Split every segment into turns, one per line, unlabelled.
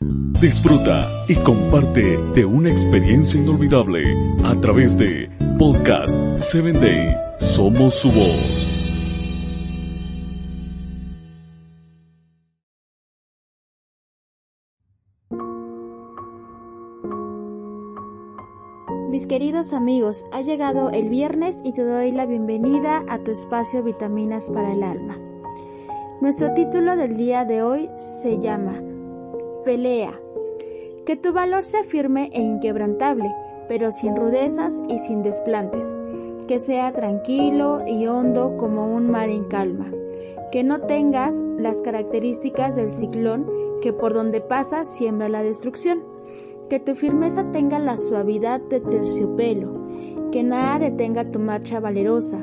Disfruta y comparte de una experiencia inolvidable a través de Podcast 7 Day. Somos su voz.
Mis queridos amigos, ha llegado el viernes y te doy la bienvenida a tu espacio Vitaminas para el Alma. Nuestro título del día de hoy se llama Pelea. Que tu valor sea firme e inquebrantable, pero sin rudezas y sin desplantes. Que sea tranquilo y hondo como un mar en calma. Que no tengas las características del ciclón que por donde pasa siembra la destrucción que tu firmeza tenga la suavidad de terciopelo, que nada detenga tu marcha valerosa.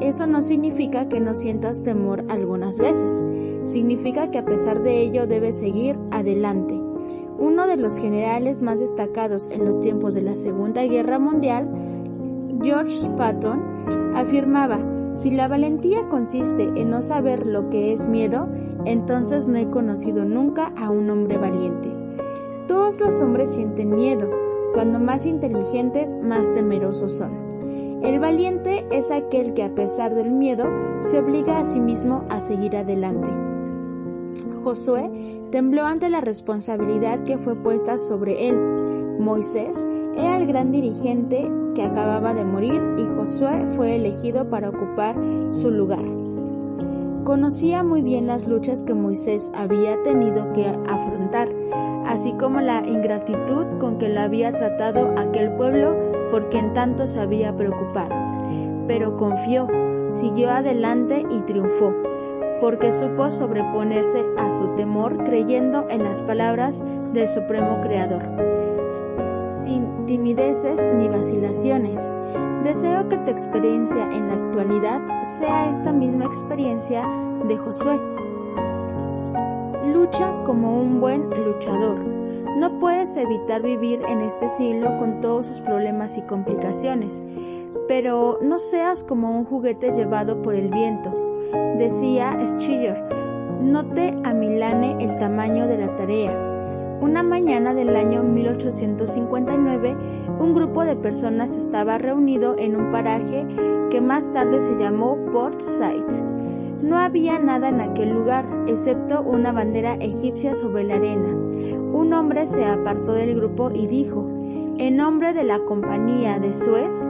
Eso no significa que no sientas temor algunas veces, significa que a pesar de ello debes seguir adelante. Uno de los generales más destacados en los tiempos de la Segunda Guerra Mundial, George Patton, afirmaba, si la valentía consiste en no saber lo que es miedo, entonces no he conocido nunca a un hombre valiente. Todos los hombres sienten miedo. Cuando más inteligentes, más temerosos son. El valiente es aquel que a pesar del miedo se obliga a sí mismo a seguir adelante. Josué tembló ante la responsabilidad que fue puesta sobre él. Moisés era el gran dirigente que acababa de morir y Josué fue elegido para ocupar su lugar. Conocía muy bien las luchas que Moisés había tenido que afrontar así como la ingratitud con que lo había tratado aquel pueblo por quien tanto se había preocupado. Pero confió, siguió adelante y triunfó, porque supo sobreponerse a su temor creyendo en las palabras del Supremo Creador, sin timideces ni vacilaciones. Deseo que tu experiencia en la actualidad sea esta misma experiencia de Josué Lucha como un buen luchador. Puedes evitar vivir en este siglo con todos sus problemas y complicaciones, pero no seas como un juguete llevado por el viento. Decía Schiller, no te amilane el tamaño de la tarea. Una mañana del año 1859, un grupo de personas estaba reunido en un paraje que más tarde se llamó Port Said no había nada en aquel lugar, excepto una bandera egipcia sobre la arena. Un hombre se apartó del grupo y dijo, en nombre de la compañía de Suez,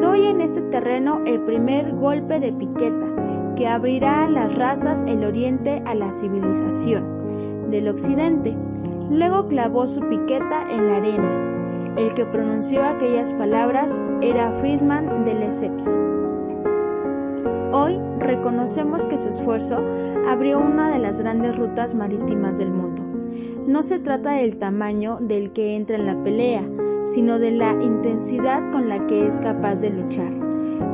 doy en este terreno el primer golpe de piqueta que abrirá a las razas el oriente a la civilización del occidente. Luego clavó su piqueta en la arena. El que pronunció aquellas palabras era Friedman de Lesseps. Reconocemos que su esfuerzo abrió una de las grandes rutas marítimas del mundo. No se trata del tamaño del que entra en la pelea, sino de la intensidad con la que es capaz de luchar.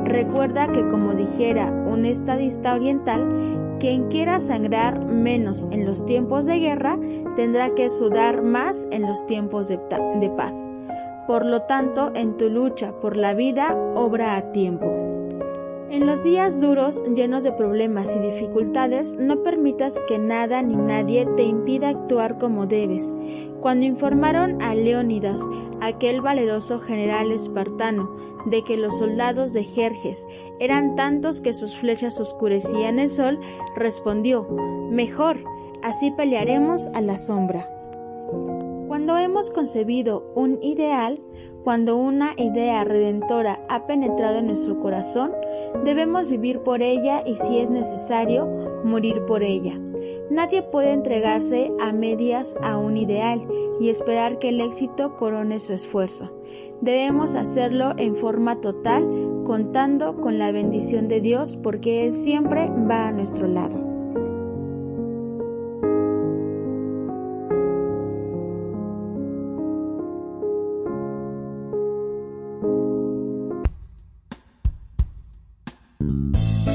Recuerda que como dijera un estadista oriental, quien quiera sangrar menos en los tiempos de guerra tendrá que sudar más en los tiempos de paz. Por lo tanto, en tu lucha por la vida, obra a tiempo. En los días duros, llenos de problemas y dificultades, no permitas que nada ni nadie te impida actuar como debes. Cuando informaron a Leónidas, aquel valeroso general espartano, de que los soldados de Jerjes eran tantos que sus flechas oscurecían el sol, respondió, Mejor, así pelearemos a la sombra. Cuando hemos concebido un ideal, cuando una idea redentora ha penetrado en nuestro corazón, debemos vivir por ella y si es necesario, morir por ella. Nadie puede entregarse a medias a un ideal y esperar que el éxito corone su esfuerzo. Debemos hacerlo en forma total, contando con la bendición de Dios porque Él siempre va a nuestro lado.